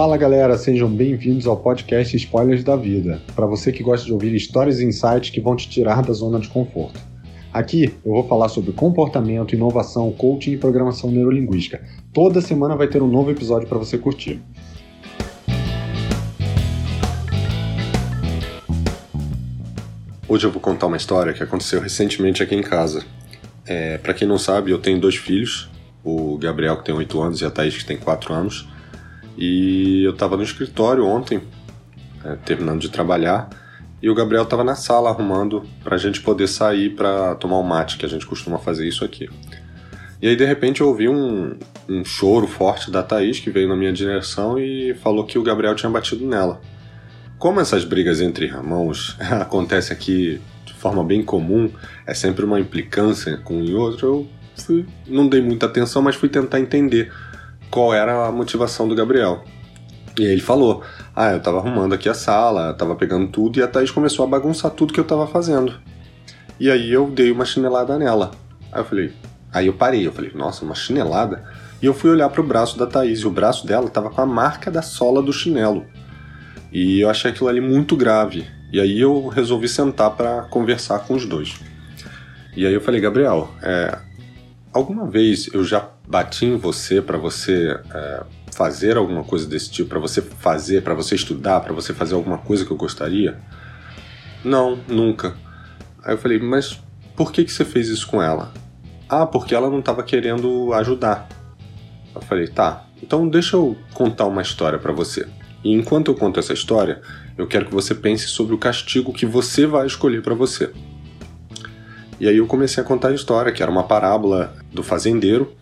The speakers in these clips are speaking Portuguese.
Fala galera, sejam bem-vindos ao podcast Spoilers da Vida, para você que gosta de ouvir histórias e insights que vão te tirar da zona de conforto. Aqui eu vou falar sobre comportamento, inovação, coaching e programação neurolinguística. Toda semana vai ter um novo episódio para você curtir. Hoje eu vou contar uma história que aconteceu recentemente aqui em casa. É, para quem não sabe, eu tenho dois filhos, o Gabriel que tem 8 anos e a Thaís que tem 4 anos. E eu estava no escritório ontem, é, terminando de trabalhar, e o Gabriel estava na sala arrumando para a gente poder sair para tomar um mate, que a gente costuma fazer isso aqui. E aí de repente eu ouvi um, um choro forte da Thaís que veio na minha direção e falou que o Gabriel tinha batido nela. Como essas brigas entre irmãos acontecem aqui de forma bem comum, é sempre uma implicância com e outro, eu fui, não dei muita atenção, mas fui tentar entender qual era a motivação do Gabriel. E aí ele falou: Ah, eu tava arrumando aqui a sala, tava pegando tudo, e a Thaís começou a bagunçar tudo que eu tava fazendo. E aí eu dei uma chinelada nela. Aí eu falei, aí eu parei, eu falei, nossa, uma chinelada? E eu fui olhar pro braço da Thaís, e o braço dela tava com a marca da sola do chinelo. E eu achei aquilo ali muito grave. E aí eu resolvi sentar para conversar com os dois. E aí eu falei, Gabriel, é, alguma vez eu já bati em você para você é, fazer alguma coisa desse tipo, para você fazer, para você estudar, para você fazer alguma coisa que eu gostaria? Não, nunca. Aí eu falei, mas por que, que você fez isso com ela? Ah, porque ela não estava querendo ajudar. Eu falei, tá, então deixa eu contar uma história para você. E enquanto eu conto essa história, eu quero que você pense sobre o castigo que você vai escolher para você. E aí eu comecei a contar a história, que era uma parábola do fazendeiro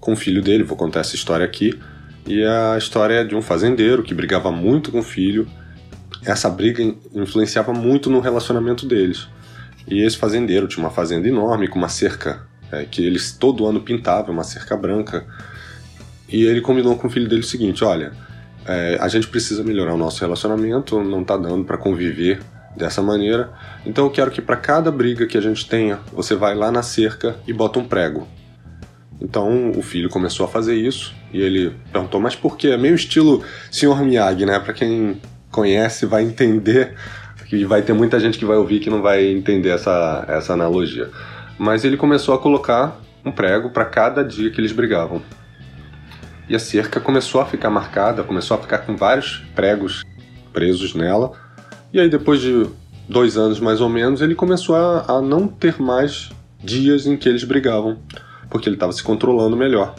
com o filho dele, vou contar essa história aqui. E a história é de um fazendeiro que brigava muito com o filho. Essa briga influenciava muito no relacionamento deles. E esse fazendeiro tinha uma fazenda enorme com uma cerca é, que eles todo ano pintavam, uma cerca branca. E ele combinou com o filho dele o seguinte: olha, é, a gente precisa melhorar o nosso relacionamento, não tá dando para conviver dessa maneira. Então eu quero que para cada briga que a gente tenha, você vai lá na cerca e bota um prego. Então o filho começou a fazer isso e ele perguntou: Mas por quê? É meio estilo Sr. Miyagi, né? Para quem conhece, vai entender. Que vai ter muita gente que vai ouvir que não vai entender essa, essa analogia. Mas ele começou a colocar um prego para cada dia que eles brigavam. E a cerca começou a ficar marcada, começou a ficar com vários pregos presos nela. E aí, depois de dois anos mais ou menos, ele começou a, a não ter mais dias em que eles brigavam porque ele estava se controlando melhor.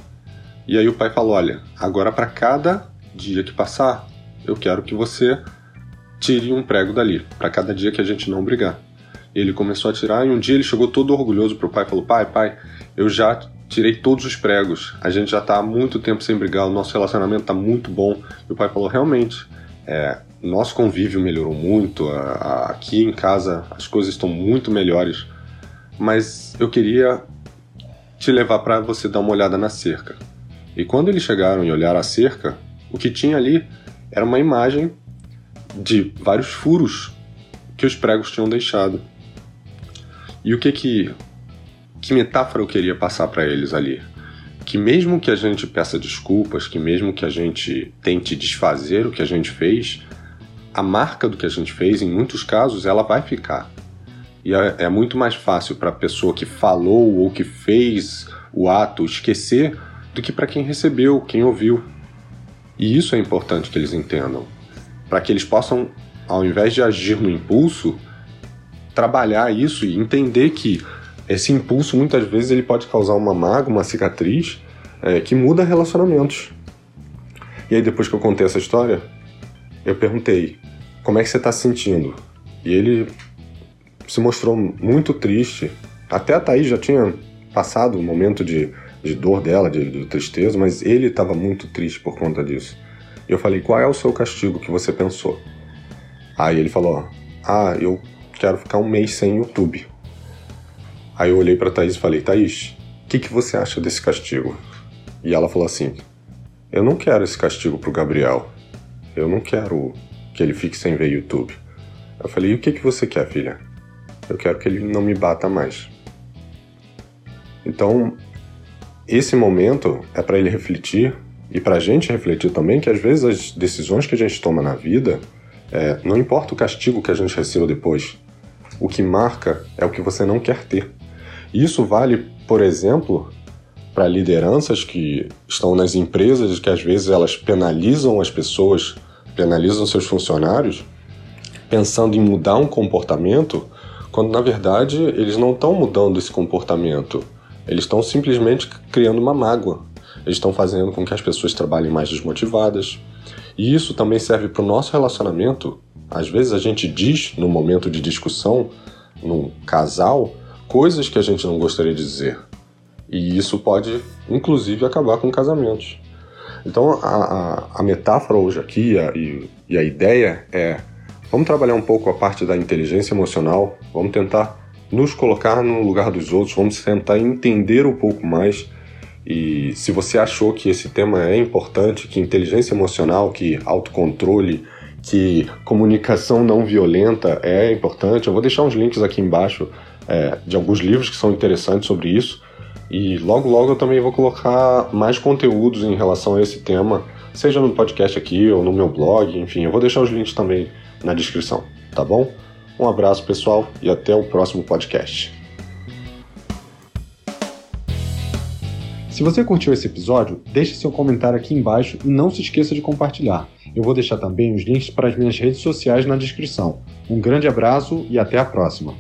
E aí o pai falou: Olha, agora para cada dia que passar, eu quero que você tire um prego dali, para cada dia que a gente não brigar. Ele começou a tirar, e um dia ele chegou todo orgulhoso pro pai e falou: Pai, pai, eu já tirei todos os pregos, a gente já tá há muito tempo sem brigar, o nosso relacionamento tá muito bom. E o pai falou: Realmente, é, nosso convívio melhorou muito, aqui em casa as coisas estão muito melhores, mas eu queria te levar para você dar uma olhada na cerca. E quando eles chegaram e olharam a cerca, o que tinha ali era uma imagem de vários furos que os pregos tinham deixado. E o que que que metáfora eu queria passar para eles ali? Que mesmo que a gente peça desculpas, que mesmo que a gente tente desfazer o que a gente fez, a marca do que a gente fez, em muitos casos, ela vai ficar. E é, é muito mais fácil para a pessoa que falou ou que fez o ato esquecer do que para quem recebeu, quem ouviu. E isso é importante que eles entendam, para que eles possam, ao invés de agir no impulso, trabalhar isso e entender que esse impulso muitas vezes ele pode causar uma mágoa, uma cicatriz é, que muda relacionamentos. E aí depois que eu contei essa história, eu perguntei como é que você está se sentindo? E ele se mostrou muito triste. Até a Thaís já tinha passado um momento de, de dor dela, de, de tristeza, mas ele estava muito triste por conta disso. E eu falei: qual é o seu castigo que você pensou? Aí ele falou: ah, eu quero ficar um mês sem YouTube. Aí eu olhei para Thaís e falei: Thaís, o que, que você acha desse castigo? E ela falou assim: Eu não quero esse castigo pro Gabriel. Eu não quero que ele fique sem ver YouTube. Eu falei: E o que, que você quer, filha? Eu quero que ele não me bata mais. Então, esse momento é para ele refletir E para a gente refletir também que às vezes as decisões que a gente toma na vida, é, não importa o castigo que a gente receba depois, o que marca é o que você não quer ter. Isso vale, por exemplo, para lideranças que estão nas empresas que às vezes elas penalizam as pessoas, penalizam seus funcionários, pensando em mudar um comportamento, quando na verdade eles não estão mudando esse comportamento. Eles estão simplesmente criando uma mágoa. Eles estão fazendo com que as pessoas trabalhem mais desmotivadas. E isso também serve para o nosso relacionamento. Às vezes a gente diz, no momento de discussão, num casal, coisas que a gente não gostaria de dizer. E isso pode, inclusive, acabar com casamentos. Então, a, a, a metáfora hoje aqui a, e, e a ideia é: vamos trabalhar um pouco a parte da inteligência emocional, vamos tentar nos colocar no lugar dos outros, vamos tentar entender um pouco mais. E se você achou que esse tema é importante, que inteligência emocional, que autocontrole, que comunicação não violenta é importante, eu vou deixar uns links aqui embaixo é, de alguns livros que são interessantes sobre isso. E logo, logo eu também vou colocar mais conteúdos em relação a esse tema, seja no podcast aqui ou no meu blog, enfim, eu vou deixar os links também na descrição, tá bom? Um abraço, pessoal, e até o próximo podcast. Se você curtiu esse episódio, deixe seu comentário aqui embaixo e não se esqueça de compartilhar. Eu vou deixar também os links para as minhas redes sociais na descrição. Um grande abraço e até a próxima!